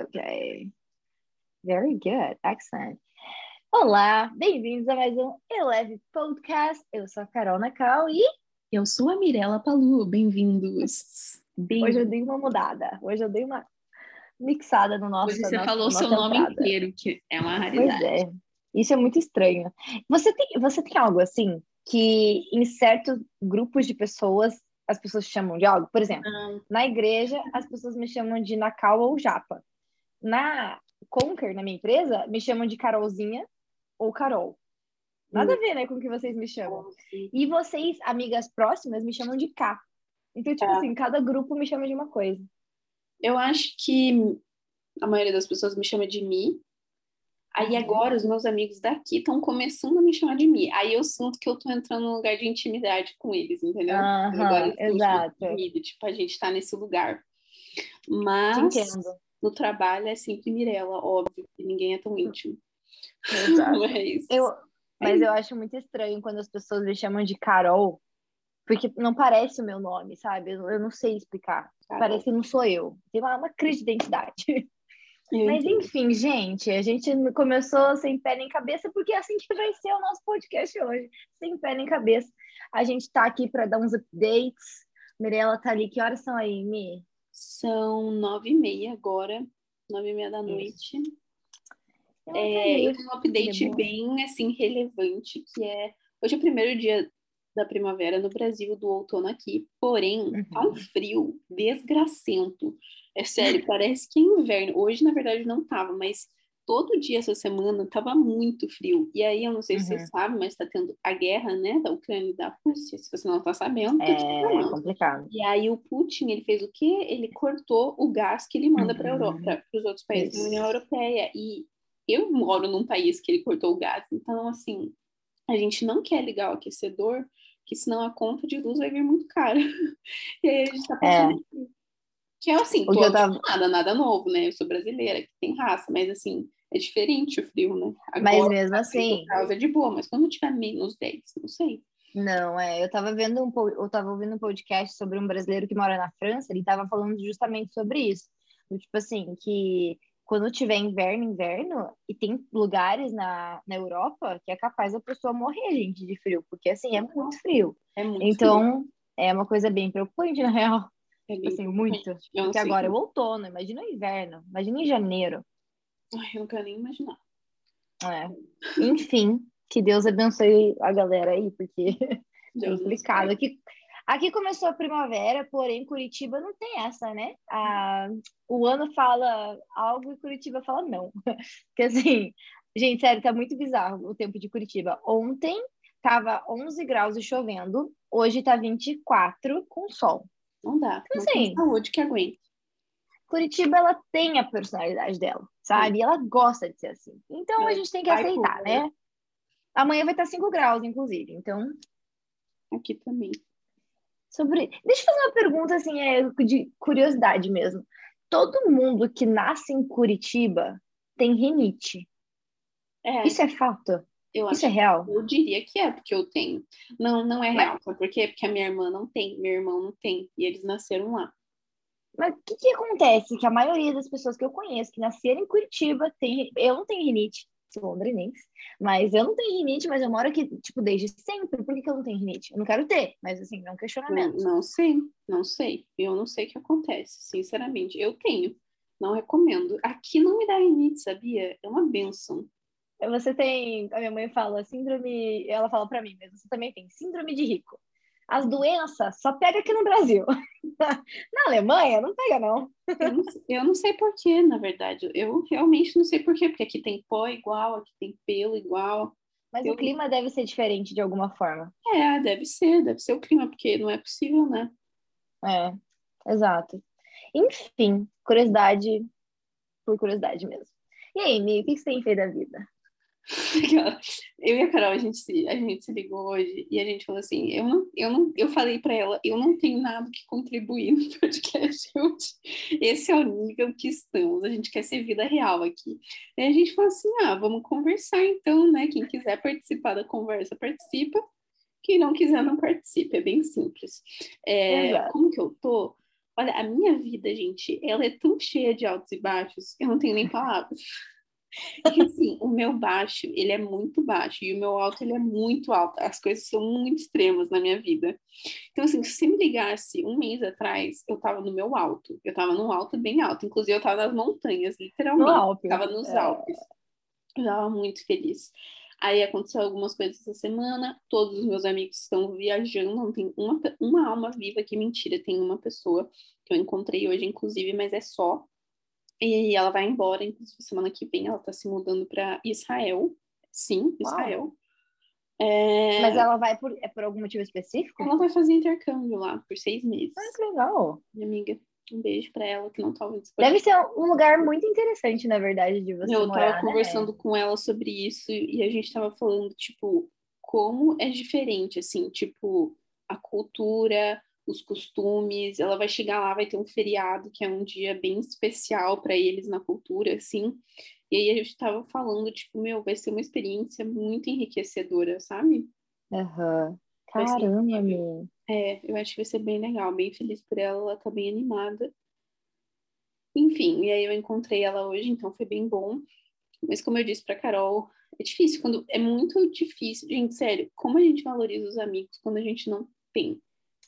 Ok. Very good. Excellent. Olá, bem-vindos a mais um Eleve Podcast. Eu sou a Carol Nacal e eu sou a Mirella Palu. Bem-vindos. Bem Hoje eu dei uma mudada. Hoje eu dei uma mixada no nosso. Hoje você falou seu nome inteiro, que é uma raridade. Pois é. Isso é muito estranho. Você tem, você tem algo assim que em certos grupos de pessoas as pessoas chamam de algo? Por exemplo, ah. na igreja as pessoas me chamam de Nacal ou Japa. Na Conquer, na minha empresa, me chamam de Carolzinha ou Carol. Nada hum. a ver, né, com o que vocês me chamam. E vocês, amigas próximas, me chamam de K. Então, tipo é. assim, cada grupo me chama de uma coisa. Eu acho que a maioria das pessoas me chama de Mi. Aí uhum. agora os meus amigos daqui estão começando a me chamar de Mi. Aí eu sinto que eu tô entrando num lugar de intimidade com eles, entendeu? Uhum, agora exato. Tímido, tipo, a gente tá nesse lugar. Mas no trabalho é sempre Mirella, óbvio, que ninguém é tão íntimo. Exato. mas, eu, mas eu acho muito estranho quando as pessoas me chamam de Carol, porque não parece o meu nome, sabe? Eu, eu não sei explicar. Carol. Parece que não sou eu. Tem uma, uma crise de identidade. Mas enfim, gente, a gente começou sem pé nem cabeça, porque é assim que vai ser o nosso podcast hoje, sem pé nem cabeça. A gente tá aqui para dar uns updates. Mirella tá ali, que horas são aí, Mi? São nove e meia agora, nove e meia da noite. É, eu tenho um update é bem assim relevante, que é hoje é o primeiro dia da primavera no Brasil, do outono aqui, porém uhum. tá um frio desgracento. É sério, parece que é inverno. Hoje, na verdade, não tava, mas todo dia essa semana tava muito frio. E aí, eu não sei uhum. se você uhum. sabe, mas tá tendo a guerra, né, da Ucrânia e da Rússia. Se você não tá sabendo, é complicado. E aí, o Putin, ele fez o quê? Ele cortou o gás que ele manda uhum. para Europa, para os outros países Isso. da União Europeia. E eu moro num país que ele cortou o gás, então, assim, a gente não quer ligar o aquecedor, que senão a conta de luz vai vir muito cara. e aí, a gente tá pensando é. Que é assim, tô tava... nada, nada novo, né? Eu sou brasileira, que tem raça, mas assim, é diferente o frio, né? Agora, mas mesmo assim. Causa de boa, mas quando tiver menos 10, não sei. Não, é, eu tava vendo um eu tava ouvindo um podcast sobre um brasileiro que mora na França, ele tava falando justamente sobre isso. Tipo assim, que quando tiver inverno, inverno, e tem lugares na, na Europa que é capaz da pessoa morrer, gente, de frio, porque assim, é muito frio. É muito então, frio. é uma coisa bem preocupante, na real. É tipo assim, muito. Porque agora é o outono, imagina o inverno, imagina em janeiro. Ai, eu não quero nem imaginar. É. Enfim, que Deus abençoe a galera aí, porque é complicado. Aqui, aqui começou a primavera, porém Curitiba não tem essa, né? A, o ano fala algo e Curitiba fala não. Porque assim, gente, sério, tá muito bizarro o tempo de Curitiba. Ontem tava 11 graus e chovendo, hoje tá 24 com sol. Não dá. Então, não assim, tem saúde que aguente. Curitiba, ela tem a personalidade dela, sabe? E ela gosta de ser assim. Então, a gente tem que aceitar, né? Amanhã vai estar 5 graus, inclusive. Então... Aqui também. Sobre... Deixa eu fazer uma pergunta, assim, é, de curiosidade mesmo. Todo mundo que nasce em Curitiba tem rinite. É. Isso é fato? Eu Isso é real? Eu diria que é, porque eu tenho. Não, não é real. Sabe por quê? Porque a minha irmã não tem, meu irmão não tem. E eles nasceram lá. Mas o que, que acontece? Que a maioria das pessoas que eu conheço que nasceram em Curitiba tem. Eu não tenho rinite, sou londrinense, mas eu não tenho rinite, mas eu moro aqui, tipo, desde sempre. Por que, que eu não tenho rinite? Eu não quero ter, mas assim, é um questionamento. Não, não sei, não sei. Eu não sei o que acontece, sinceramente. Eu tenho, não recomendo. Aqui não me dá rinite, sabia? É uma benção. Você tem, a minha mãe fala síndrome, ela fala para mim, mas você também tem síndrome de rico. As doenças só pega aqui no Brasil. na Alemanha não pega não. eu, não eu não sei porquê, na verdade. Eu realmente não sei porquê, porque aqui tem pó igual, aqui tem pelo igual. Mas eu... o clima deve ser diferente de alguma forma. É, deve ser, deve ser o clima, porque não é possível, né? É, exato. Enfim, curiosidade por curiosidade mesmo. E aí, Mi, o que você tem feito da vida? Eu e a Carol, a gente, se, a gente se ligou hoje e a gente falou assim: eu não, eu não, eu falei para ela, eu não tenho nada que contribuir no podcast hoje. Esse é o nível que estamos, a gente quer ser vida real aqui. E a gente falou assim: ah, vamos conversar então, né? Quem quiser participar da conversa, participa. Quem não quiser, não participa, é bem simples. É, como que eu tô? Olha, a minha vida, gente, ela é tão cheia de altos e baixos, eu não tenho nem palavras. Porque, assim, o meu baixo, ele é muito baixo e o meu alto, ele é muito alto. As coisas são muito extremas na minha vida. Então, assim, se me ligasse um mês atrás, eu tava no meu alto. Eu tava num alto bem alto. Inclusive, eu tava nas montanhas, literalmente. No Alpe. Tava nos é... Alpes. Eu tava muito feliz. Aí aconteceu algumas coisas essa semana, todos os meus amigos estão viajando, não tem uma, uma alma viva que mentira, tem uma pessoa que eu encontrei hoje, inclusive, mas é só e ela vai embora, inclusive semana que vem ela tá se mudando para Israel. Sim, Israel. É... Mas ela vai por, é por algum motivo específico? Ela vai fazer intercâmbio lá por seis meses. Ah, que legal. Minha amiga, um beijo para ela que não tá ouvindo. Deve ser um lugar muito interessante, na verdade, de você Eu morar, tava né? conversando com ela sobre isso e a gente tava falando, tipo, como é diferente, assim, tipo, a cultura, os costumes. Ela vai chegar lá, vai ter um feriado que é um dia bem especial para eles na cultura, assim. E aí a gente estava falando, tipo, meu, vai ser uma experiência muito enriquecedora, sabe? Aham. Uhum. Caramba, meu. É, eu acho que vai ser bem legal, bem feliz por ela, ela tá bem animada. Enfim, e aí eu encontrei ela hoje, então foi bem bom. Mas como eu disse pra Carol, é difícil, quando é muito difícil, gente, sério, como a gente valoriza os amigos quando a gente não tem.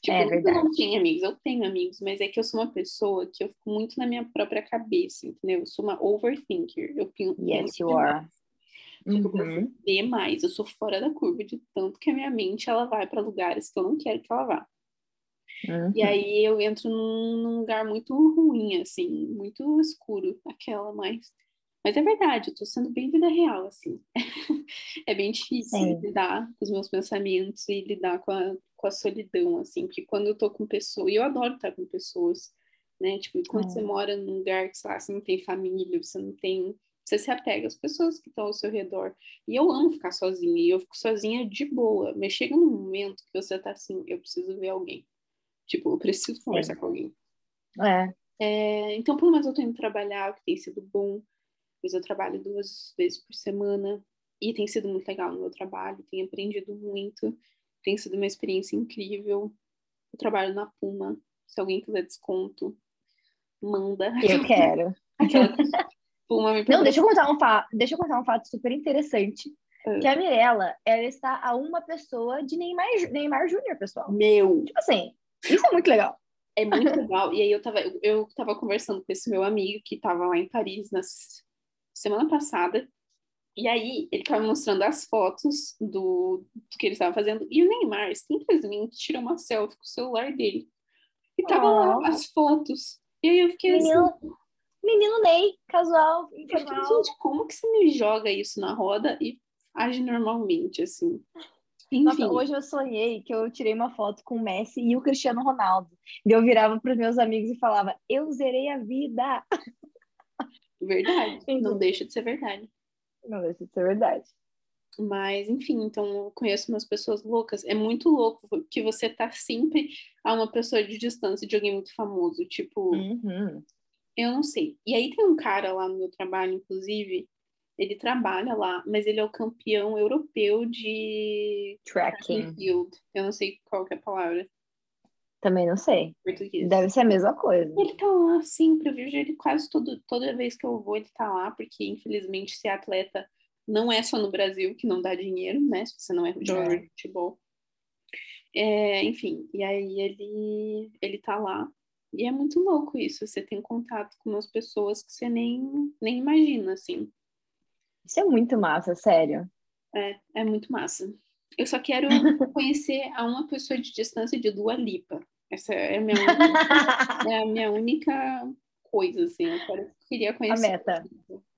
Tipo, é verdade. eu não tenho amigos, eu tenho amigos, mas é que eu sou uma pessoa que eu fico muito na minha própria cabeça, entendeu? Eu sou uma overthinker. Eu penso yes, you are. Tipo, uhum. demais. Eu sou fora da curva de tanto que a minha mente ela vai para lugares que eu não quero que ela vá. Uhum. E aí eu entro num, num, lugar muito ruim, assim, muito escuro, aquela mais. Mas é verdade, eu tô sendo bem vida real, assim. é bem difícil Sim. lidar com os meus pensamentos e lidar com a, com a solidão, assim, porque quando eu tô com pessoas, e eu adoro estar com pessoas, né? Tipo, quando é. você mora num lugar que, sei lá, você não tem família, você não tem. Você se apega às pessoas que estão ao seu redor. E eu amo ficar sozinha, e eu fico sozinha de boa. Mas chega num momento que você tá assim, eu preciso ver alguém. Tipo, eu preciso conversar é. com alguém. É. é. Então, pelo menos eu tô indo trabalhar, o que tem sido bom. Mas eu trabalho duas vezes por semana. E tem sido muito legal no meu trabalho, tenho aprendido muito. Tem sido uma experiência incrível. Eu trabalho na Puma. Se alguém quiser desconto, manda. Eu quero. Aquela Puma me Não, deixa eu contar um fato, deixa eu contar um fato super interessante. É. Que a Mirella, ela está a uma pessoa de Neymar, Neymar Júnior, pessoal. Meu. Tipo assim, isso é muito legal. É muito legal. E aí eu tava, eu tava conversando com esse meu amigo que tava lá em Paris na semana passada. E aí, ele estava mostrando as fotos do, do que ele estava fazendo. E o Neymar simplesmente tirou uma selfie com o celular dele. E tava oh. lá as fotos. E aí eu fiquei menino, assim. Menino Ney, casual, informal. Fiquei, gente, como que você me joga isso na roda e age normalmente, assim? Enfim. Nossa, hoje eu sonhei que eu tirei uma foto com o Messi e o Cristiano Ronaldo. E eu virava para os meus amigos e falava: Eu zerei a vida. Verdade. Não deixa de ser verdade. Não, isso é verdade. Mas, enfim, então eu conheço umas pessoas loucas. É muito louco que você tá sempre a uma pessoa de distância de alguém muito famoso. Tipo, uhum. eu não sei. E aí tem um cara lá no meu trabalho, inclusive, ele trabalha lá, mas ele é o campeão europeu de tracking. Field. Eu não sei qual é a palavra. Também não sei. Português. Deve ser a mesma coisa. Ele tá lá sempre, eu vejo ele quase todo, toda vez que eu vou, ele tá lá, porque infelizmente ser atleta não é só no Brasil que não dá dinheiro, né? Se você não é jogador é. de futebol. É, enfim, e aí ele, ele tá lá. E é muito louco isso, você tem contato com umas pessoas que você nem, nem imagina, assim. Isso é muito massa, sério. É, é muito massa. Eu só quero conhecer a uma pessoa de distância de Dua Lipa. Essa é a minha única, é a minha única coisa, assim. Eu queria conhecer. A meta.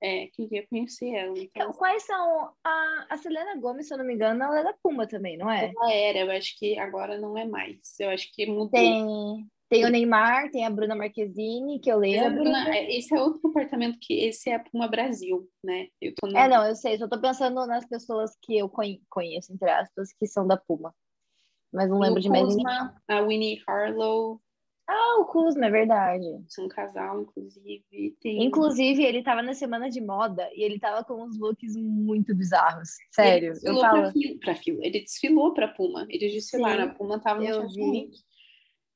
É, queria conhecer ela. Então, então, quais são. A, a Selena Gomes, se eu não me engano, ela é da Puma também, não é? Ela era, eu acho que agora não é mais. Eu acho que mudou. Tem, tem o Neymar, tem a Bruna Marquezine, que eu lembro. Bruna, é, esse é outro comportamento que esse é a Puma Brasil, né? Na... É, não, eu sei, só tô pensando nas pessoas que eu conheço, entre aspas, que são da Puma mas não lembro de mais ninguém. A Winnie Harlow. Ah, o Kuzma, é verdade. São um casal, inclusive. Tem... Inclusive, ele tava na semana de moda e ele tava com uns looks muito bizarros. Sério, eu falo. Pra, fila, pra fila. Ele desfilou pra Puma. Eles desfilaram, Sim, a Puma tava no. Uhum.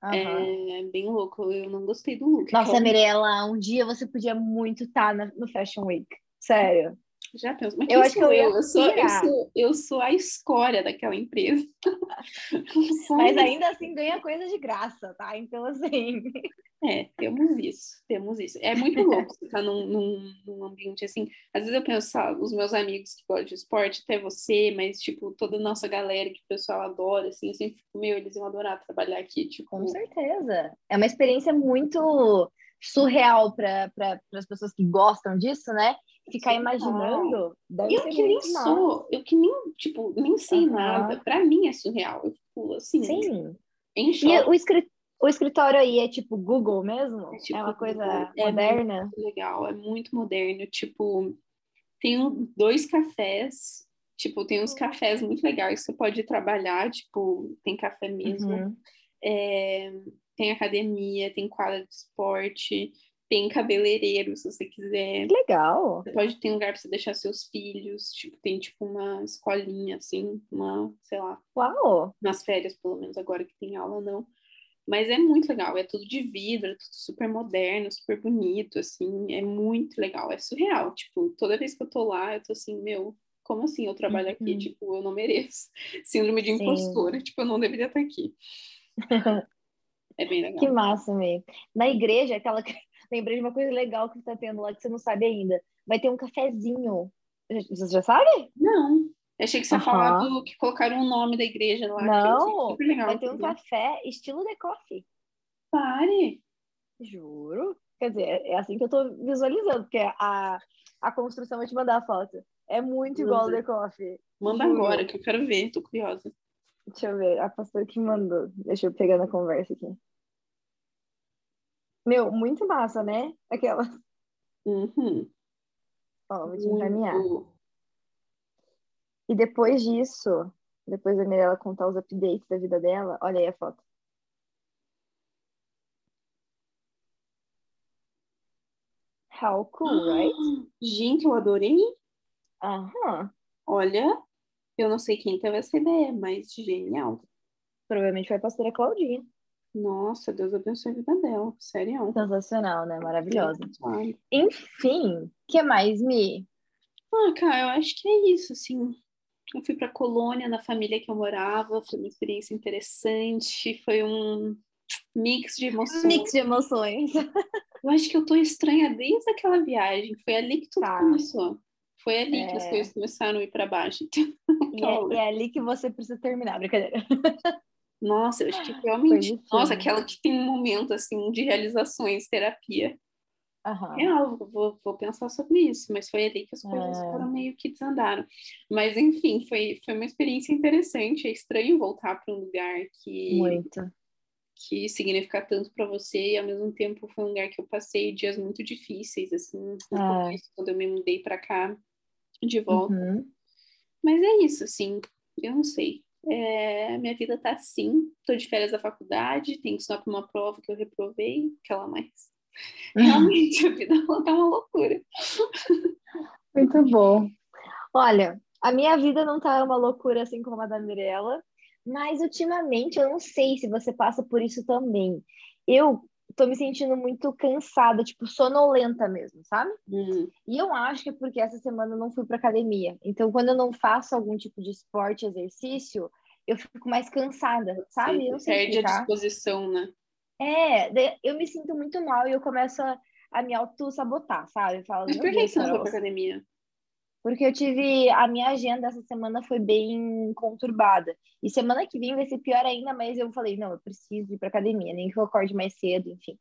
É bem louco, eu não gostei do look. Nossa, eu... Mirella, um dia você podia muito estar tá no Fashion Week. Sério. Já penso, mas eu acho que eu, eu? Eu, sou, eu, sou, eu sou a escória daquela empresa. mas ainda assim ganha coisa de graça, tá? Então, assim. É, temos isso, temos isso. É muito louco você estar num, num, num, ambiente assim. Às vezes eu penso, sabe, os meus amigos que gostam de esporte, até você, mas, tipo, toda a nossa galera que o pessoal adora, assim, eu sempre fico, meu, eles iam adorar trabalhar aqui, tipo. Com certeza. É uma experiência muito surreal para pra, as pessoas que gostam disso, né? Ficar Sim, imaginando. Deve eu que nem sou, eu que nem, tipo, nem sei uhum. nada. Para mim é surreal. Eu fico assim. Sim. Em choque. E o escritório o escritório aí é tipo Google mesmo? É, tipo, é uma coisa é moderna? legal, é muito moderno. Tipo, tem dois cafés. Tipo, tem uns cafés muito legais que você pode trabalhar. Tipo, tem café mesmo. Uhum. É, tem academia, tem quadra de esporte, tem cabeleireiro, se você quiser. Legal! Você pode ter um lugar para você deixar seus filhos. Tipo, tem tipo uma escolinha, assim, uma, sei lá. Uau! Nas férias, pelo menos, agora que tem aula, não. Mas é muito legal, é tudo de vidro, é tudo super moderno, super bonito, assim, é muito legal, é surreal. Tipo, toda vez que eu tô lá, eu tô assim, meu, como assim eu trabalho aqui? Uhum. Tipo, eu não mereço. Síndrome de impostora, Sim. tipo, eu não deveria estar aqui. é bem legal. Que massa, meio. Na igreja, aquela. Lembrei de uma coisa legal que tá tendo lá que você não sabe ainda. Vai ter um cafezinho. Você já sabe? Não. Eu achei que você ia falar do que colocaram o nome da igreja lá. Não, legal, vai ter um café estilo The Coffee. Pare! Juro. Quer dizer, é assim que eu tô visualizando, porque a, a construção, vou te mandar a foto. É muito igual ao The Coffee. Manda Juro. agora, que eu quero ver, tô curiosa. Deixa eu ver, a pastora que mandou. Deixa eu pegar na conversa aqui. Meu, muito massa, né? Aquela. Uhum. Ó, vou te encaminhar. E depois disso, depois da Mirella contar os updates da vida dela, olha aí a foto. How cool, right? Gente, eu adorei. Aham. Olha, eu não sei quem teve essa ideia, mas genial. Provavelmente foi a pastora Claudinha. Nossa, Deus abençoe a vida dela. Sério. Sensacional, né? Maravilhosa. Enfim, o que mais, Mi? Ah, cara, eu acho que é isso, assim. Eu fui para Colônia, na família que eu morava, foi uma experiência interessante, foi um mix de emoções. Mix de emoções. eu acho que eu tô estranha desde aquela viagem, foi ali que tudo tá. começou. Foi ali é... que as é. coisas começaram a ir para baixo. E é, é, ali que você precisa terminar, brincadeira. Nossa, eu acho que realmente. Nossa, aquela que tem um momento assim de realizações, terapia. Uhum. Real, vou, vou pensar sobre isso, mas foi ali que as coisas é. foram meio que desandaram. Mas, enfim, foi, foi uma experiência interessante. É estranho voltar para um lugar que. Muito. Que significa tanto para você, e ao mesmo tempo foi um lugar que eu passei dias muito difíceis, assim, é. começo, quando eu me mudei para cá de volta. Uhum. Mas é isso, assim, eu não sei. É, minha vida tá assim, tô de férias da faculdade, tenho que estudar para uma prova que eu reprovei, aquela mais Realmente, a vida tá uma loucura. Muito bom. Olha, a minha vida não tá uma loucura assim como a da Mirella, mas ultimamente eu não sei se você passa por isso também. Eu tô me sentindo muito cansada, tipo, sonolenta mesmo, sabe? Hum. E eu acho que é porque essa semana eu não fui pra academia. Então, quando eu não faço algum tipo de esporte, exercício, eu fico mais cansada, sabe? Sim, eu perde explicar. a disposição, né? É, eu me sinto muito mal e eu começo a, a me auto-sabotar, sabe? Falo, Mas por que você não foi pra academia? Porque eu tive. A minha agenda essa semana foi bem conturbada. E semana que vem vai ser pior ainda, mas eu falei, não, eu preciso ir pra academia, nem que eu acorde mais cedo, enfim.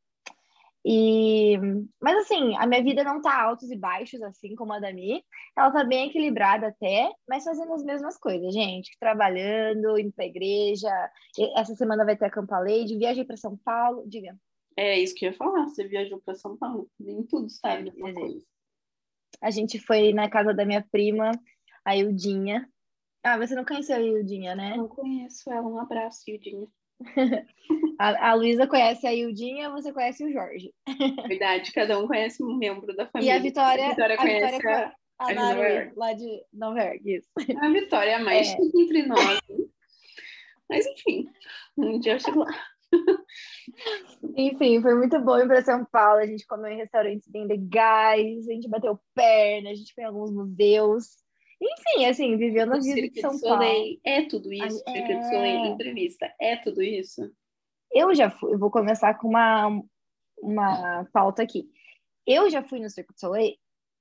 E, mas assim, a minha vida não tá altos e baixos, assim como a da Mi. Ela tá bem equilibrada até, mas fazendo as mesmas coisas, gente. Trabalhando, indo pra igreja. Essa semana vai ter a Campa Lady. Viajei para São Paulo. Diga. É isso que eu ia falar. Você viajou para São Paulo. Nem tudo, sabe? É, a gente foi na casa da minha prima, a Ildinha. Ah, você não conheceu a Ildinha, né? Não conheço ela. Um abraço, Ildinha. a, a Luísa conhece a Ildinha, você conhece o Jorge. Verdade, cada um conhece um membro da família. E a Vitória, a Vitória a conhece Vitória, a, a, a Nara, lá de Nova York, isso. A Vitória é mais é. entre nós. Mas enfim, um dia eu chego lá. Enfim, foi muito bom ir para São Paulo. A gente comeu em restaurantes bem legais, a gente bateu perna, a gente foi em alguns museus. Enfim, assim, vivendo a vida de São Paulo. É tudo isso, é... Cirque du Soleil, entrevista, é tudo isso. Eu já fui, eu vou começar com uma, uma pauta aqui. Eu já fui no Cirque du Soleil,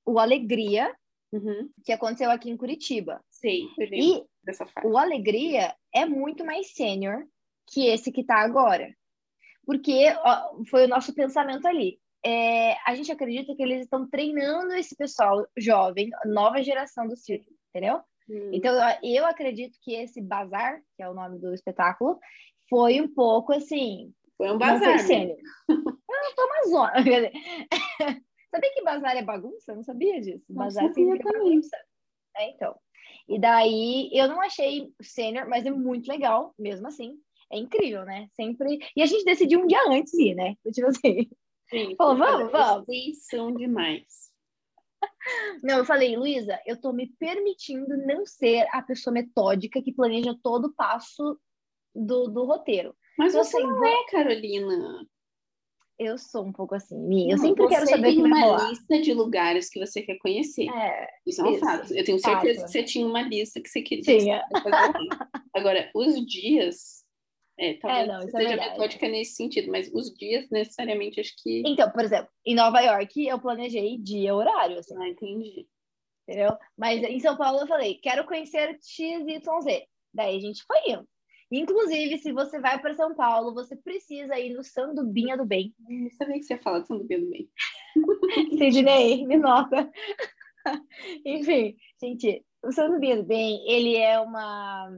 o Alegria, uhum. que aconteceu aqui em Curitiba. Sei, e dessa fase. o Alegria é muito mais sênior que esse que tá agora. Porque ó, foi o nosso pensamento ali. É, a gente acredita que eles estão treinando esse pessoal jovem, nova geração do circo, entendeu? Hum. Então, eu acredito que esse bazar, que é o nome do espetáculo, foi um pouco assim. Foi um bazar. Foi né? ah, foi uma zona. sabia que bazar é bagunça? Eu não sabia disso. Não bazar sabia é bagunça. É, então. E daí, eu não achei sênior, mas é muito legal, mesmo assim. É incrível, né? Sempre. E a gente decidiu um dia antes ir, né? Tipo assim. Sim. Falou, vamos, vamos. Vocês são demais. Não, eu falei, Luísa, eu tô me permitindo não ser a pessoa metódica que planeja todo o passo do, do roteiro. Mas então, você assim, não é, Carolina. Eu sou um pouco assim, minha. Eu sempre quero saber é uma lista de lugares que você quer conhecer. É, isso é um isso, fato. Eu tenho certeza fato. que você tinha uma lista que você queria. Tinha. Agora, os dias. É, talvez é, não, é seja é metódica nesse sentido, mas os dias necessariamente acho que. Então, por exemplo, em Nova York eu planejei dia horário. Assim. Ah, entendi. Entendeu? Mas em São Paulo eu falei, quero conhecer X, Y, Z. Daí a gente foi indo. Inclusive, se você vai para São Paulo, você precisa ir no Sandubinha do Bem. Eu não sabia que você ia falar de Sandubinha do Bem. Sidney, me nota. Enfim, gente, o Sandubinha do Bem, ele é uma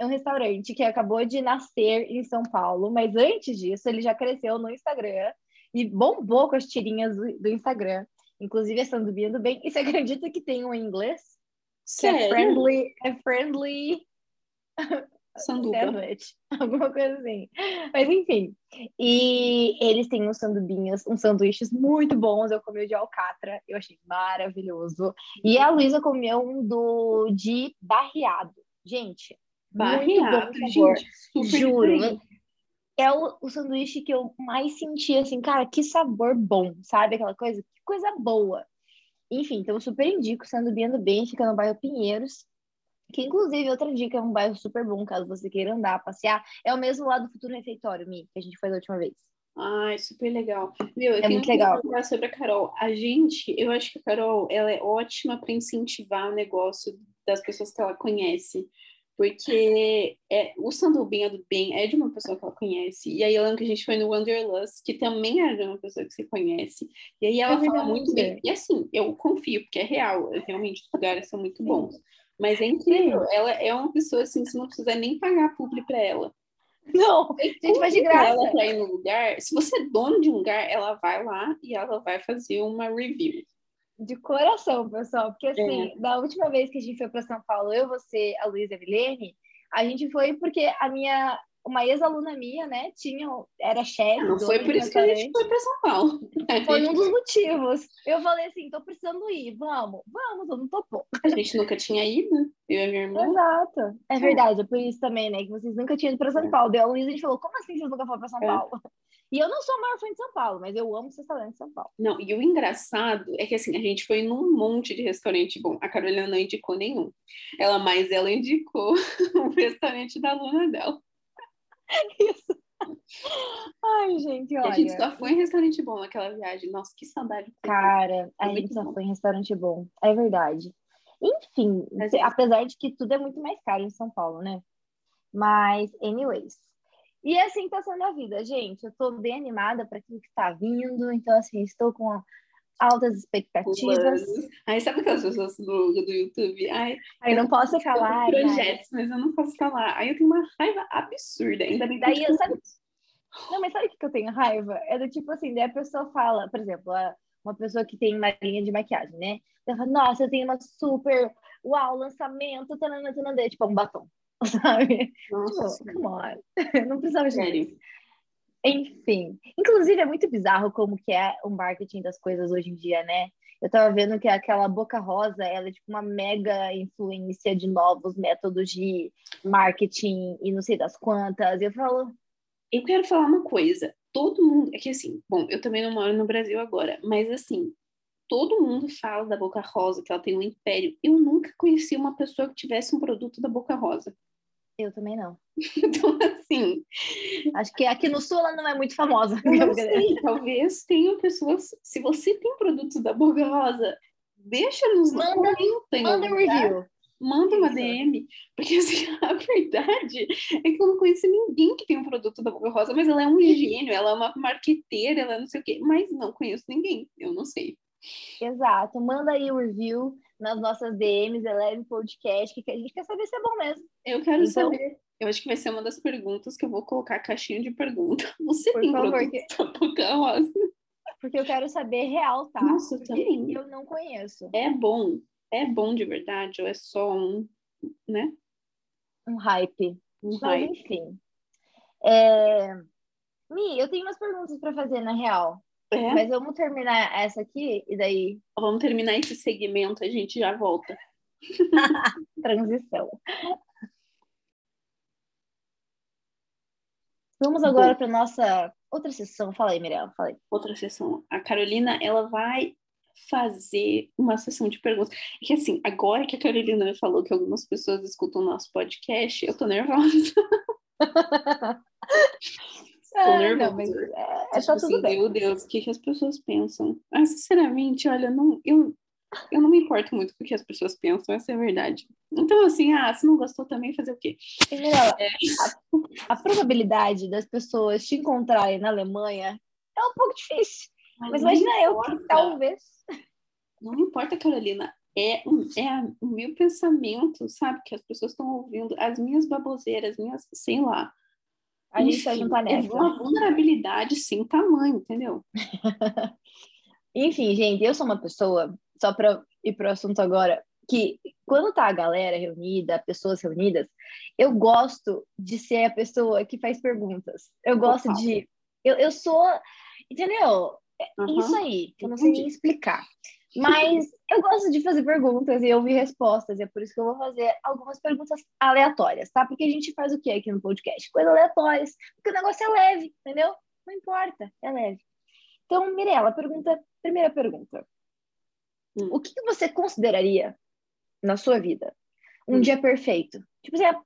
é um restaurante que acabou de nascer em São Paulo, mas antes disso ele já cresceu no Instagram e bombou com as tirinhas do, do Instagram. Inclusive é Sandubinha do Bem. E você acredita que tem um em inglês? Sério? Que é friendly, é friendly Sanduba. Sandwich, alguma coisa assim. Mas enfim. E eles têm uns sandubinhas, uns sanduíches muito bons. Eu comi o de alcatra, eu achei maravilhoso. E a Luísa comeu um do de barreado. Gente, barreado, gente, Juro. Diferente. É o, o sanduíche que eu mais senti, assim, cara, que sabor bom, sabe? Aquela coisa, que coisa boa. Enfim, então eu super indico o Sandubinha do Bem, fica no bairro Pinheiros. Que, inclusive, outra dica é um bairro super bom, caso você queira andar, passear. É o mesmo lá do Futuro Refeitório, Mi, que a gente foi da última vez. Ai, super legal. Meu, eu é tenho muito legal. falar sobre a Carol. A gente, eu acho que a Carol, ela é ótima para incentivar o negócio das pessoas que ela conhece. Porque é, o Sandubinha do Bem é de uma pessoa que ela conhece. E aí eu lembro que a gente foi no Wanderlust, que também é de uma pessoa que você conhece. E aí ela é fala muito bem. E assim, eu confio, porque é real. Realmente, os lugares são muito bons. Sim. Mas é incrível. Ela é uma pessoa assim, você não precisa nem pagar publi para ela. Não, a gente vai de graça. Ela tá ir no lugar, se você é dono de um lugar, ela vai lá e ela vai fazer uma review. De coração, pessoal, porque assim, é. da última vez que a gente foi para São Paulo, eu, você, a Luísa e a Vilene, a gente foi porque a minha uma ex-aluna minha, né, tinha, era chefe. Não foi por isso que a gente foi para São Paulo. Foi um dos motivos. Eu falei assim, tô precisando ir, vamos, vamos, eu não topou. A gente nunca tinha ido, eu e minha irmã. Exato. É verdade, é por isso também, né, que vocês nunca tinham ido para São é. Paulo. Daí a Luísa, a gente falou, como assim vocês nunca foram para São é. E eu não sou a maior fã de São Paulo, mas eu amo os restaurantes de São Paulo. Não, e o engraçado é que assim, a gente foi num monte de restaurante bom. A Carolina não indicou nenhum. Ela mais ela indicou o restaurante da aluna dela. Isso. Ai, gente, olha. A gente só foi em restaurante bom naquela viagem. Nossa, que saudade. Cara, a gente só foi em restaurante bom. É verdade. Enfim, Mas, apesar de que tudo é muito mais caro em São Paulo, né? Mas, anyways. E assim tá sendo a vida, gente. Eu tô bem animada para aquilo que tá vindo. Então, assim, estou com altas expectativas. Aí sabe aquelas pessoas do, do YouTube? Ai, Aí não posso falar. Projetos, mas eu não posso falar. Aí eu tenho uma raiva absurda. Ainda bem Daí eu sabe... Não, mas sabe o que eu tenho raiva? É do tipo assim, daí a pessoa fala, por exemplo, uma pessoa que tem uma linha de maquiagem, né? Ela fala, nossa, eu tenho uma super, uau, lançamento, tanana, tanana, tipo um batom, sabe? Nossa, tipo, come on. Não precisava de Sério. Enfim, inclusive é muito bizarro como que é o marketing das coisas hoje em dia, né? Eu tava vendo que aquela Boca Rosa, ela é tipo uma mega influência de novos métodos de marketing e não sei das quantas. E eu falo, eu quero falar uma coisa. Todo mundo. É que assim, bom, eu também não moro no Brasil agora, mas assim, todo mundo fala da Boca Rosa, que ela tem um império. Eu nunca conheci uma pessoa que tivesse um produto da Boca Rosa. Eu também não. Então, assim. Acho que aqui no Sul ela não é muito famosa. Eu sei, talvez tenham pessoas. Se você tem produtos da Boca Rosa, deixa nos manda, manda um review. Manda uma DM, porque assim, a verdade é que eu não conheço ninguém que tem um produto da Boca Rosa, mas ela é um gênio, ela é uma marqueteira, ela é não sei o quê, mas não conheço ninguém, eu não sei. Exato, manda aí o review nas nossas DMs, Eleve Podcast, que a gente quer saber se é bom mesmo. Eu quero então, saber. Eu acho que vai ser uma das perguntas que eu vou colocar caixinha de pergunta. Você tem favor, produto que... Boca Rosa? Porque eu quero saber real, tá? Nossa, eu também. Eu não conheço. É bom. É bom de verdade ou é só um, né? Um hype. Um Mas, hype. enfim. É... Mi, eu tenho umas perguntas para fazer, na real. É? Mas vamos terminar essa aqui e daí. Vamos terminar esse segmento, a gente já volta. Transição. Vamos agora para nossa outra sessão. Fala aí, Mirella, fala aí. Outra sessão. A Carolina, ela vai fazer uma sessão de perguntas. É que assim, agora que a Carolina me falou que algumas pessoas escutam o nosso podcast, eu tô nervosa. Tô nervosa. Não, mas é, é só tipo tudo assim, bem. Meu Deus, o que, que as pessoas pensam? Ah, sinceramente, olha, não, eu, eu não me importo muito com o que as pessoas pensam, essa é a verdade. Então, assim, ah, se não gostou também, fazer o quê? É. a, a, probabilidade das pessoas te encontrarem na Alemanha é um pouco difícil. Mas, mas imagina eu que talvez. Não importa, Carolina. É, um, é o meu pensamento, sabe? Que as pessoas estão ouvindo, as minhas baboseiras, minhas, sei lá. A gente tá junto nessa. É uma vulnerabilidade sem tamanho, entendeu? Enfim, gente, eu sou uma pessoa, só para ir pro assunto agora, que quando tá a galera reunida, pessoas reunidas, eu gosto de ser a pessoa que faz perguntas. Eu gosto Opa. de. Eu, eu sou. Entendeu? Uhum. Isso aí, eu não sei nem explicar. Mas eu gosto de fazer perguntas e ouvir respostas, e é por isso que eu vou fazer algumas perguntas aleatórias, tá? Porque a gente faz o que aqui no podcast? Coisas aleatórias, porque o negócio é leve, entendeu? Não importa, é leve. Então, Mirella, pergunta, primeira pergunta. Hum. O que você consideraria na sua vida um hum. dia perfeito? Tipo assim,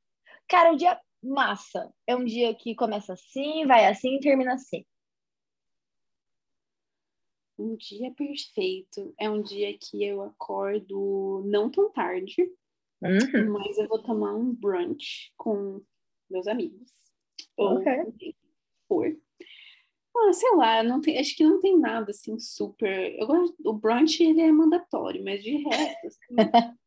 cara, um dia massa. É um dia que começa assim, vai assim e termina assim. Um dia perfeito é um dia que eu acordo não tão tarde, uhum. mas eu vou tomar um brunch com meus amigos. Ok. Por. Ah, sei lá, não tem, acho que não tem nada assim super. Eu gosto, o brunch ele é mandatório, mas de resto, assim,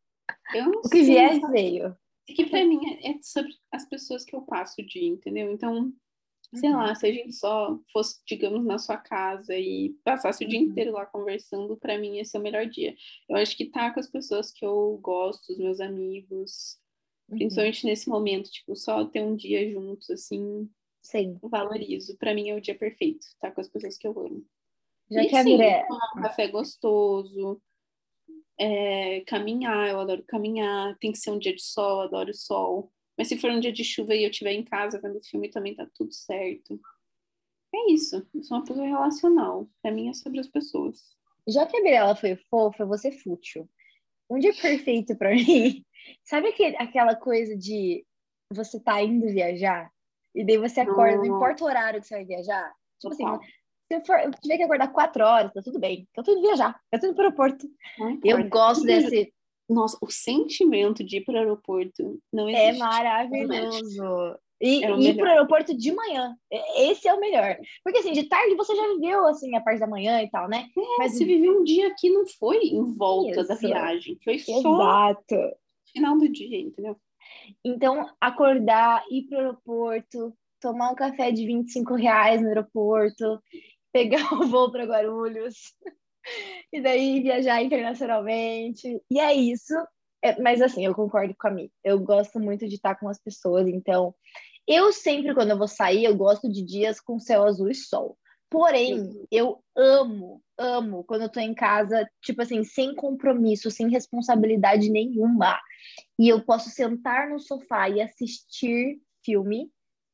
eu não o que vier veio. É que pra mim é, é sobre as pessoas que eu passo o dia, entendeu? Então, sei lá, uhum. se a gente só fosse, digamos, na sua casa e passasse o dia uhum. inteiro lá conversando, para mim esse é o melhor dia. Eu acho que tá com as pessoas que eu gosto, os meus amigos, uhum. principalmente nesse momento, tipo, só ter um dia juntos, assim, Sim. valorizo. Para mim é o dia perfeito, tá com as pessoas que eu amo. Já e, que sim, tomar um café gostoso, é, caminhar, eu adoro caminhar, tem que ser um dia de sol, adoro sol. Mas se for um dia de chuva e eu estiver em casa vendo filme, também tá tudo certo. É isso. Eu sou uma pessoa relacional. Pra mim é sobre as pessoas. Já que a Mirella foi fofa, você fútil. Um dia perfeito para mim. Sabe aquele, aquela coisa de você tá indo viajar e daí você acorda, não, não importa o horário que você vai viajar. Tipo assim, se for, eu tiver que acordar quatro horas, tá tudo bem. Eu tô indo viajar, eu tô indo pro aeroporto. Eu gosto desse nossa, o sentimento de ir para o aeroporto não é existe. É maravilhoso. E é ir para o aeroporto de manhã. Esse é o melhor. Porque assim, de tarde você já viveu assim a parte da manhã e tal, né? É, Mas você viveu um dia que não foi em volta Isso. da viagem, foi só Exato. final do dia, entendeu? Então, acordar, ir para o aeroporto, tomar um café de 25 reais no aeroporto, pegar o voo para Guarulhos. e daí viajar internacionalmente. E é isso. É, mas assim, eu concordo com a mim. Eu gosto muito de estar com as pessoas, então eu sempre, quando eu vou sair, eu gosto de dias com céu azul e sol. Porém, eu amo, amo quando eu tô em casa, tipo assim, sem compromisso, sem responsabilidade nenhuma. E eu posso sentar no sofá e assistir filme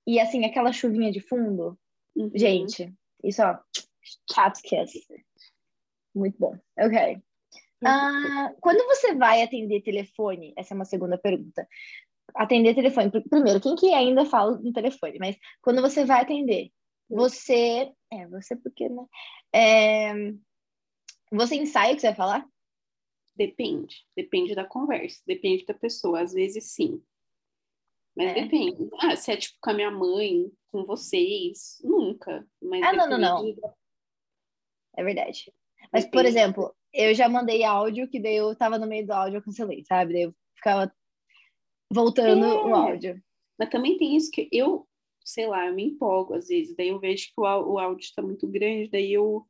e assim, aquela chuvinha de fundo. Uhum. Gente, isso, ó, chat kiss. Muito bom. Ok. Uh, quando você vai atender telefone, essa é uma segunda pergunta. Atender telefone, primeiro, quem que ainda fala no telefone? Mas quando você vai atender, você. É, você porque, né? É, você ensaia o que você vai falar? Depende. Depende da conversa, depende da pessoa. Às vezes sim. Mas é. depende. Ah, se é tipo com a minha mãe, com vocês, nunca. Mas ah, não, não, não. É verdade. Mas, por exemplo, eu já mandei áudio que daí eu tava no meio do áudio, eu cancelei, sabe? Daí eu ficava voltando é. o áudio. Mas também tem isso que eu, sei lá, eu me empolgo às vezes, daí eu vejo que o, o áudio está muito grande, daí eu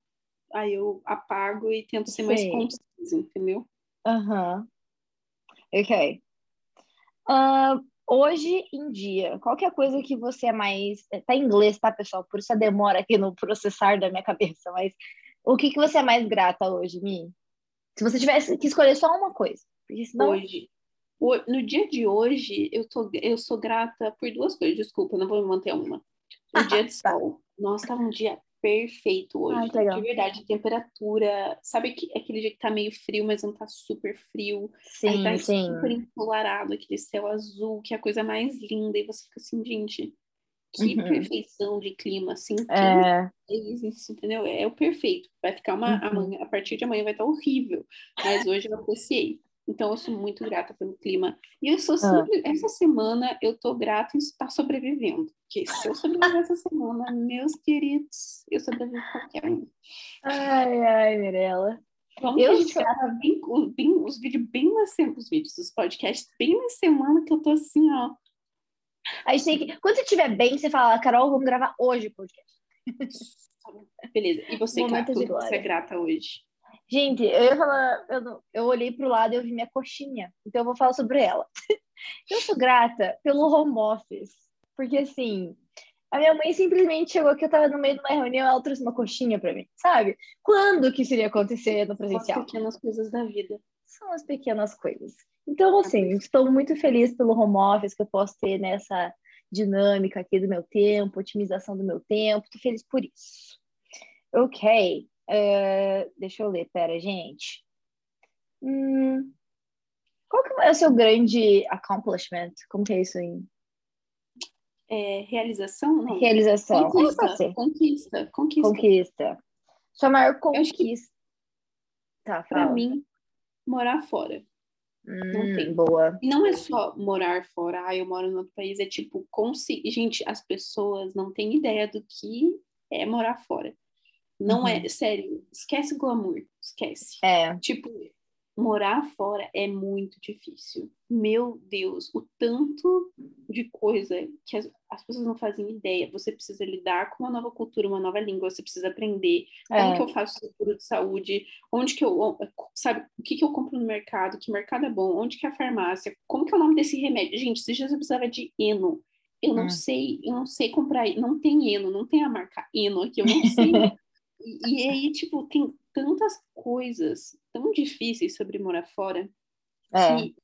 aí eu apago e tento ser mais conciso, entendeu? Aham. Uhum. Ok. Uh, hoje em dia, qual é a coisa que você é mais. Tá em inglês, tá, pessoal? Por isso a demora aqui no processar da minha cabeça, mas o que, que você é mais grata hoje, Mi? Se você tivesse que escolher só uma coisa. Senão... Hoje. No dia de hoje, eu, tô, eu sou grata por duas coisas. Desculpa, não vou me manter uma. O dia de sol. Nossa, tá um dia perfeito hoje. Ah, de verdade, temperatura. Sabe que, aquele dia que tá meio frio, mas não tá super frio. Sim, Aí tá sim. super ensolarado, aquele céu azul, que é a coisa mais linda. E você fica assim, gente, que uhum. perfeição de clima, assim. É. é isso, entendeu? É o perfeito. Vai ficar uma. Uhum. Amanhã, a partir de amanhã vai estar horrível. Mas hoje eu apreciei. Então, eu sou muito grata pelo clima. E eu sou sempre, ah. essa semana eu tô grata em estar sobrevivendo. Porque se eu sobreviver essa semana, meus queridos, eu sobrevivo qualquer um. Ai, ai, Mirella. Vamos eu que a gente sou... grava bem, bem, os vídeos bem na semana, os vídeos, os podcasts bem na semana que eu tô assim, ó, a gente tem que. Quando você estiver bem, você fala, Carol, vamos gravar hoje o podcast. Beleza. E você, Momento Cato, você é grata hoje? Gente, eu ia falar, eu, eu olhei pro lado e eu vi minha coxinha, então eu vou falar sobre ela. eu sou grata pelo home office, porque assim, a minha mãe simplesmente chegou que eu tava no meio de uma reunião, ela trouxe uma coxinha para mim, sabe? Quando que isso iria acontecer no presencial? As pequenas coisas da vida. São as pequenas coisas. Então, assim, estou muito feliz pelo home office que eu posso ter nessa dinâmica aqui do meu tempo, otimização do meu tempo. Estou feliz por isso. Ok. Uh, deixa eu ler, pera, gente. Hum, qual que é o seu grande accomplishment? Como que é isso aí? É, realização? Não. Realização. Conquista, conquista, conquista. Conquista. Sua maior conquista. Tá, Para mim, morar fora. Hum, não tem. Boa. E não é só morar fora, ah, eu moro em outro país, é tipo, conseguir. Gente, as pessoas não têm ideia do que é morar fora. Não é, uhum. é, sério, esquece glamour, esquece. É. Tipo, morar fora é muito difícil. Meu Deus, o tanto de coisa que as, as, pessoas não fazem ideia. Você precisa lidar com uma nova cultura, uma nova língua, você precisa aprender como é. que eu faço seguro de saúde, onde que eu, sabe, o que que eu compro no mercado, que mercado é bom, onde que é a farmácia, como que é o nome desse remédio. Gente, esses dias eu precisava de Eno. Eu não hum. sei, eu não sei comprar, não tem Eno, não tem a marca Eno aqui, eu não sei. e, e aí, tipo, tem tantas coisas tão difíceis sobre morar fora é. que,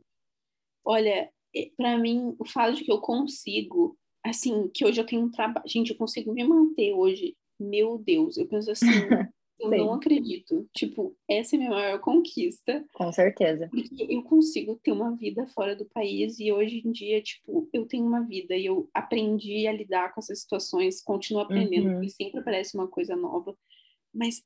olha, é, para mim, o fato de que eu consigo, assim, que hoje eu tenho um trabalho, gente, eu consigo me manter hoje, meu Deus, eu penso assim, eu não acredito. Tipo, essa é a minha maior conquista. Com certeza. Porque eu consigo ter uma vida fora do país e hoje em dia, tipo, eu tenho uma vida e eu aprendi a lidar com essas situações, continuo aprendendo, uhum. e sempre parece uma coisa nova. Mas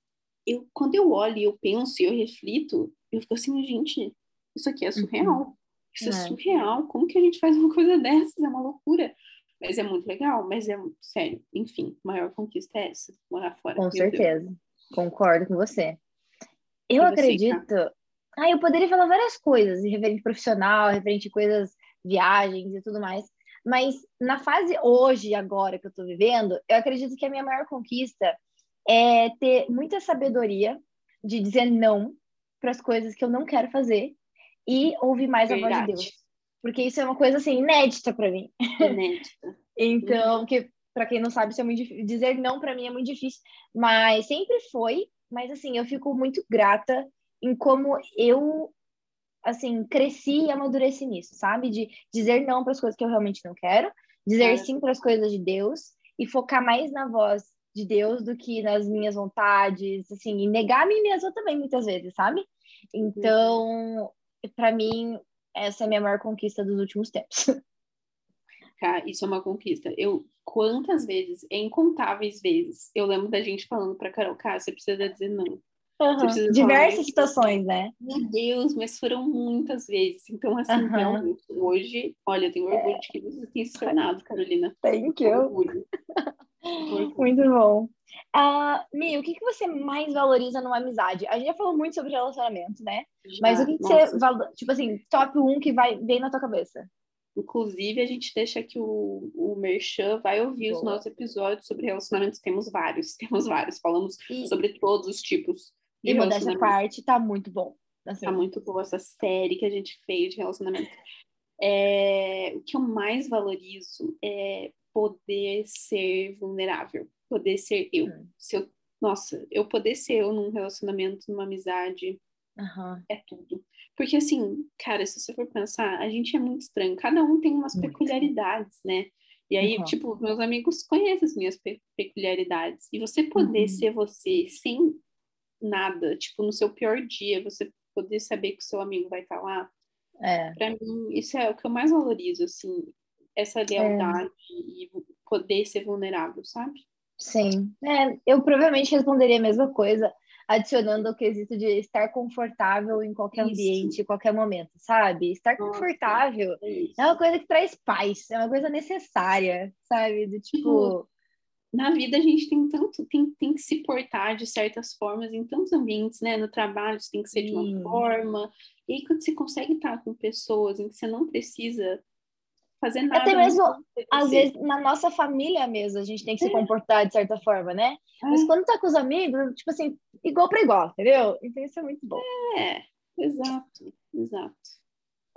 eu, quando eu olho eu penso e eu reflito, eu fico assim, gente, isso aqui é uhum. surreal. Uhum. Isso é. é. surreal. Como que a gente faz uma coisa dessas? É uma loucura. Mas é muito legal, mas é sério. Enfim, maior conquista é essa, morar fora. Com certeza. Deus. Concordo com você. Eu acredito. Tá? Ah, eu poderia falar várias coisas, referente profissional, referente coisas, viagens e tudo mais. Mas na fase hoje, agora que eu tô vivendo, eu acredito que a minha maior conquista é ter muita sabedoria de dizer não para as coisas que eu não quero fazer e ouvir mais Verdade. a voz de Deus. Porque isso é uma coisa assim inédita para mim. Inédita. então, uhum. que para quem não sabe, isso é muito difícil. dizer não para mim é muito difícil, mas sempre foi, mas assim, eu fico muito grata em como eu assim, cresci e amadureci nisso, sabe? De dizer não para as coisas que eu realmente não quero dizer é. sim para as coisas de Deus e focar mais na voz de Deus do que nas minhas vontades, assim, e negar a mim mesma também muitas vezes, sabe? Então, para mim, essa é a minha maior conquista dos últimos tempos. Cara, isso é uma conquista. Eu, quantas vezes, incontáveis vezes, eu lembro da gente falando pra Carol, cara, você precisa dizer não. Uhum. Diversas situações, né? Meu Deus, mas foram muitas vezes. Então, assim, uhum. realmente, hoje, olha, eu tenho orgulho de que você tenha se tornado, Carolina. Thank you. Orgulho. Muito bom. Uh, Mi, o que, que você mais valoriza numa amizade? A gente já falou muito sobre relacionamento, né? Já, Mas o que, que você valoriza? Tipo assim, top 1 que vai vem na tua cabeça? Inclusive, a gente deixa que o, o Merchan vai ouvir Boa. os nossos episódios sobre relacionamentos. Temos vários, temos vários. Falamos e... sobre todos os tipos de e modéstia parte, tá muito bom. Assim. Tá muito boa essa série que a gente fez de relacionamento. É, o que eu mais valorizo é poder ser vulnerável, poder ser eu. Uhum. Se eu nossa, eu poder ser eu num relacionamento, numa amizade, uhum. é tudo. Porque assim, cara, se você for pensar, a gente é muito estranho, cada um tem umas muito. peculiaridades, né? E aí, uhum. tipo, meus amigos conhecem as minhas pe peculiaridades. E você poder uhum. ser você sem nada, tipo, no seu pior dia, você poder saber que o seu amigo vai estar tá lá. É. Pra mim, isso é o que eu mais valorizo, assim, essa é. lealdade é. e poder ser vulnerável, sabe? Sim. É, eu provavelmente responderia a mesma coisa, adicionando o quesito de estar confortável em qualquer ambiente, em qualquer momento, sabe? Estar confortável é, é, uma coisa que traz paz, é uma coisa necessária, sabe? Do tipo, tipo na vida a gente tem tanto, tem, tem que se portar de certas formas em tantos ambientes, né? No trabalho você tem que ser de uma forma. E aí quando você consegue estar com pessoas em que você não precisa fazer nada. Até mesmo, às vezes, na nossa família mesmo, a gente tem que é. se comportar de certa forma, né? É. Mas quando tá com os amigos, tipo assim, igual para igual, entendeu? Então isso é muito bom. É, exato, exato.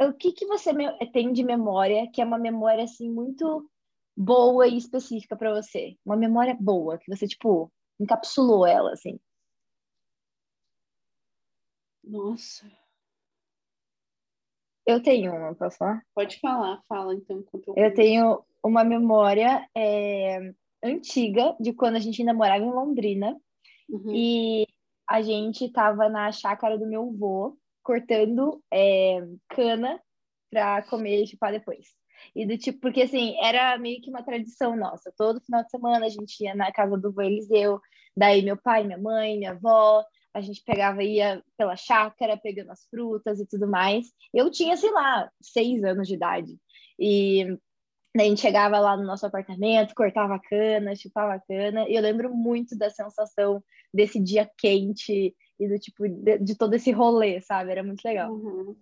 O que que você tem de memória, que é uma memória, assim, muito boa e específica para você? Uma memória boa, que você, tipo, encapsulou ela, assim. Nossa. Eu tenho uma, posso falar? Pode falar, fala então. Eu, eu tenho uma memória é, antiga de quando a gente ainda morava em Londrina uhum. e a gente estava na chácara do meu avô cortando é, cana para comer e chupar depois. E do tipo, porque assim, era meio que uma tradição nossa. Todo final de semana a gente ia na casa do vô Eliseu, daí meu pai, minha mãe, minha avó, a gente pegava, ia pela chácara, pegando as frutas e tudo mais. Eu tinha, sei lá, seis anos de idade. E a gente chegava lá no nosso apartamento, cortava a cana, chupava a cana. E eu lembro muito da sensação desse dia quente e do tipo, de, de todo esse rolê, sabe? Era muito legal. Uhum.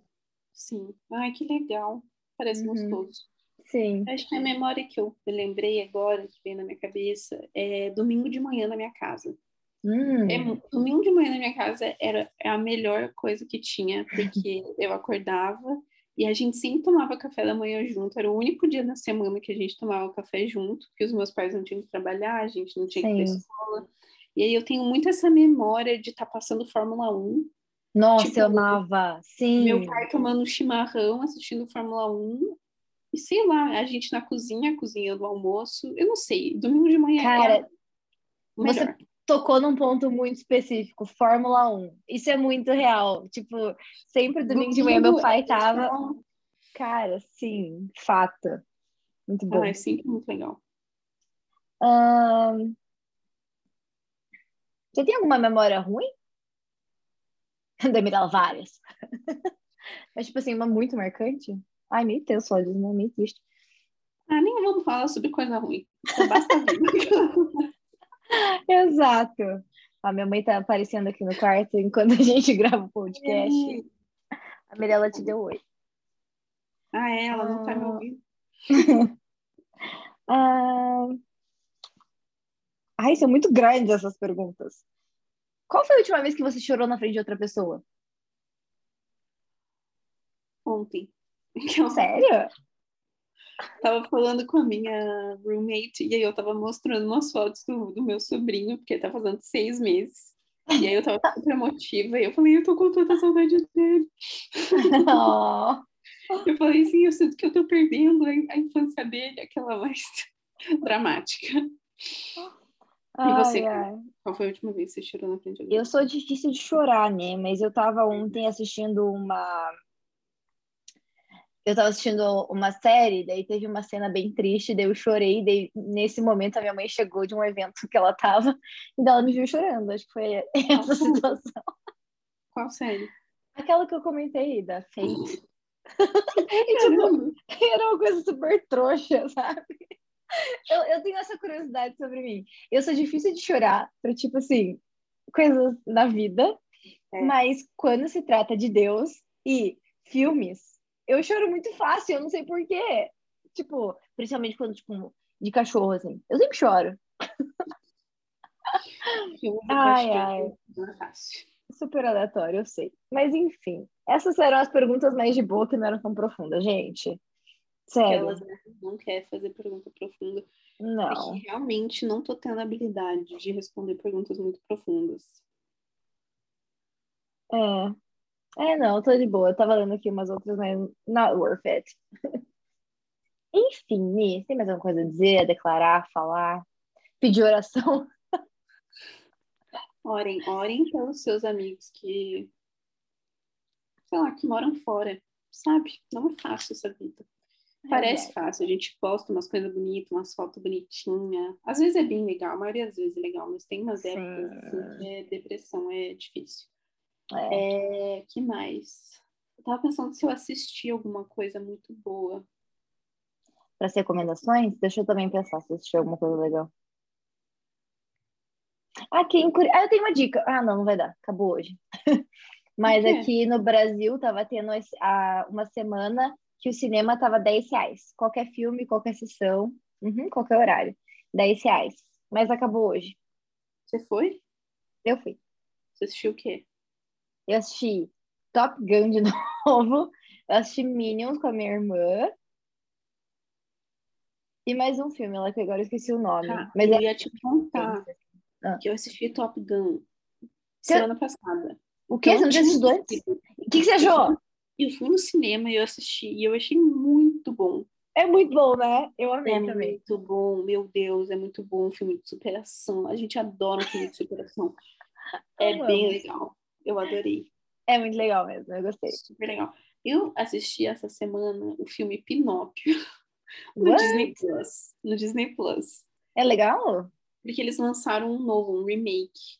Sim. Ai, que legal. Parece uhum. gostoso. Sim. Acho que a memória que eu lembrei agora, que veio na minha cabeça, é domingo de manhã na minha casa. Hum. É, domingo de manhã na minha casa era a melhor coisa que tinha, porque eu acordava e a gente sempre tomava café da manhã junto. Era o único dia na semana que a gente tomava café junto, porque os meus pais não tinham que trabalhar, a gente não tinha Sim. que ir pra escola. E aí eu tenho muito essa memória de estar tá passando Fórmula 1. Nossa, tipo, eu amava. Sim. Meu pai tomando chimarrão, assistindo Fórmula 1. E sei lá, a gente na cozinha, cozinhando o almoço. Eu não sei, domingo de manhã. Cara, você tocou num ponto muito específico, Fórmula 1. Isso é muito real. Tipo, sempre domingo de manhã meu pai tava. Cara, sim, fato. Muito bom. Ah, é sempre muito legal. Um... Você tem alguma memória ruim? Mirella, várias. Mas, tipo assim, uma muito marcante. Ai, meio tenso, olha, não meio triste. Ah, nem vamos falar sobre coisa ruim. Basta. Exato. A minha mãe tá aparecendo aqui no quarto enquanto a gente grava o podcast. A Mirella te deu oi. Ah, é? Ela não tá me ouvindo. ah... Ai, são muito grandes essas perguntas. Qual foi a última vez que você chorou na frente de outra pessoa? Ontem. Sério? Tava falando com a minha roommate e aí eu tava mostrando umas fotos do, do meu sobrinho, porque tá fazendo seis meses. E aí eu tava super emotiva e eu falei, eu tô com tanta saudade dele. Oh. Eu falei assim, eu sinto que eu tô perdendo a infância dele, aquela mais dramática. Ai, e você, ai. qual foi a última vez que você chorou na frente de Eu sou difícil de chorar, né? Mas eu tava ontem assistindo uma. Eu tava assistindo uma série, daí teve uma cena bem triste, daí eu chorei, daí nesse momento a minha mãe chegou de um evento que ela tava, e daí ela me viu chorando. Acho que foi essa situação. Qual série? Aquela que eu comentei, da Fate. e, tipo, era uma coisa super trouxa, sabe? Eu, eu tenho essa curiosidade sobre mim. Eu sou difícil de chorar para, tipo assim, coisas da vida, é. mas quando se trata de Deus e filmes, eu choro muito fácil, eu não sei porquê. Tipo, principalmente quando, tipo, de cachorro, assim. Eu sempre choro. ai, ai. É fácil. Super aleatório, eu sei. Mas enfim, essas eram as perguntas mais de boa que não eram tão profundas, gente. Sério. Elas não querem fazer pergunta profunda. Não. É realmente não tô tendo habilidade de responder perguntas muito profundas. É. É, não, tô de boa. Eu tava lendo aqui umas outras, mas not worth it. Enfim, Ni, tem mais alguma coisa a dizer, a declarar, falar? Pedir oração? Orem, orem pelos seus amigos que, sei lá, que moram fora, sabe? Não é fácil essa vida. Parece fácil, a gente posta umas coisas bonitas, umas fotos bonitinhas. Às vezes é bem legal, a maioria das vezes é legal, mas tem umas épocas assim, que é depressão, é difícil. É. é. que mais? Eu tava pensando se eu assisti alguma coisa muito boa. Para as recomendações, deixa eu também pensar se eu assisti alguma coisa legal. Aqui em. Ah, eu tenho uma dica. Ah, não, não vai dar. Acabou hoje. Mas aqui no Brasil tava tendo uma semana que o cinema tava 10 reais. Qualquer filme, qualquer sessão, uhum, qualquer horário. 10 reais. Mas acabou hoje. Você foi? Eu fui. Você assistiu o quê? Eu assisti Top Gun de novo. Eu assisti Minions com a minha irmã. E mais um filme, lá que agora eu esqueci o nome. Tá, mas eu é... ia te contar ah. que eu assisti Top Gun semana passada. O quê? Você não tinha antes? O que, que você achou? Eu fui no cinema e eu assisti e eu achei muito bom. É muito bom, né? Eu amei é também. É muito bom, meu Deus, é muito bom um filme de superação. A gente adora um filme de superação. É eu bem amo. legal. Eu adorei. É muito legal mesmo, eu gostei. Super legal. Eu assisti essa semana o filme Pinóquio no What? Disney Plus. No Disney Plus. É legal? Porque eles lançaram um novo, um remake.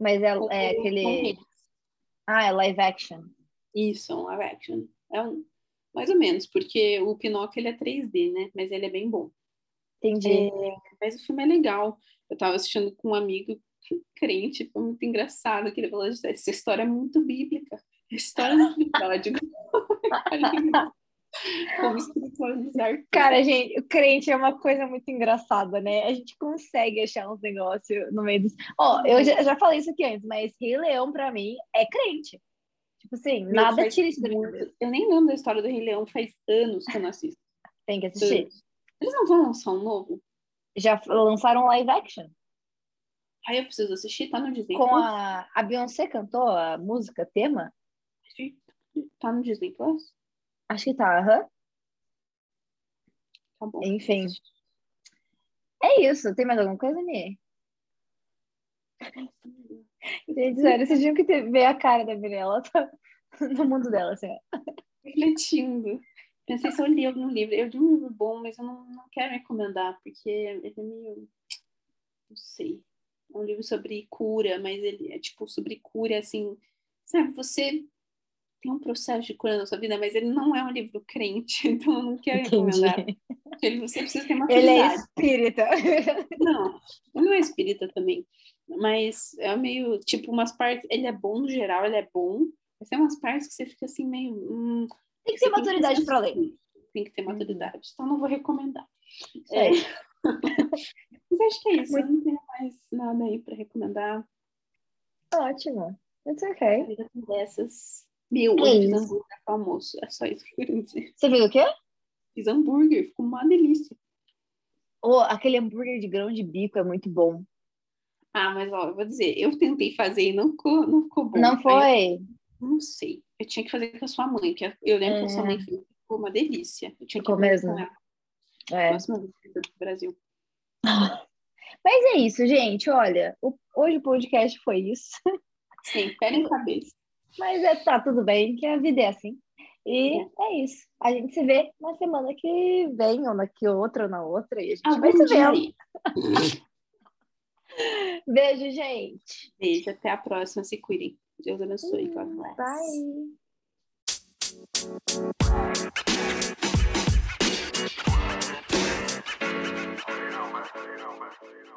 Mas é, é aquele. Ah, é live action. Isso, um live action. É um, mais ou menos, porque o Pinóquio ele é 3D, né? Mas ele é bem bom. Entendi. É, mas o filme é legal. Eu tava assistindo com um amigo crente, foi muito engraçado, que ele falou, essa história é muito bíblica. A história do episódio. Como espiritualizar. Cara, gente, o crente é uma coisa muito engraçada, né? A gente consegue achar uns negócios no meio dos. Ó, oh, eu já, já falei isso aqui antes, mas Rei Leão, pra mim, é crente. Tipo assim, Meu, nada tira isso muito... Eu nem lembro da história do Rei Leão, faz anos que eu não assisto. Tem que assistir. Eles não vão lançar um novo? Já lançaram live action. Aí eu preciso assistir, tá no Disney Com Plus? a, a Beyoncé cantou a música tema? Tá no Disney Plus? Acho que tá, aham. Uhum. Tá bom. Enfim. É isso. Tem mais alguma coisa, Nia? Gente, sério, vocês tinham que ter, ver a cara da Mirella tá no mundo dela, assim. Refletindo. Pensei se eu li algum livro. Eu li um livro bom, mas eu não, não quero recomendar, porque ele é meio. Não sei. Um livro sobre cura, mas ele é tipo sobre cura, assim. Sabe, você tem um processo de cura na sua vida, mas ele não é um livro crente, então eu não quero Entendi. recomendar. Porque ele, você precisa ter uma Ele é espírita. Não, ele não é espírita também. Mas é meio, tipo, umas partes. Ele é bom no geral, ele é bom. Mas tem umas partes que você fica assim, meio. Hum, tem que ter maturidade para ler. Tem que ter maturidade. Então não vou recomendar. É. mas acho que é isso. Muito... Eu não tenho mais nada aí para recomendar. Ótimo. It's okay. Dessas. Meu, eu fiz hambúrguer para almoço. É só isso que eu queria dizer. Você fez o quê? Fiz hambúrguer. Ficou uma delícia. Oh, aquele hambúrguer de grão de bico é muito bom. Ah, mas ó, eu vou dizer, eu tentei fazer e não ficou, não ficou bom. Não foi? não sei. Eu tinha que fazer com a sua mãe, que eu lembro é. que a sua mãe é. fez, ficou uma delícia. Eu tinha ficou mesmo? É. Próxima visita do Brasil. Mas é isso, gente. Olha, o, hoje o podcast foi isso. Sim, em cabeça. Mas é, tá tudo bem, que a vida é assim. E é. é. isso. A gente se vê na semana que vem, ou na que outra, ou na outra, e a gente Algum vai se ver. Beijo, gente. Beijo, até a próxima. Se cuidem. Deus abençoe. God bless. Bye. for you.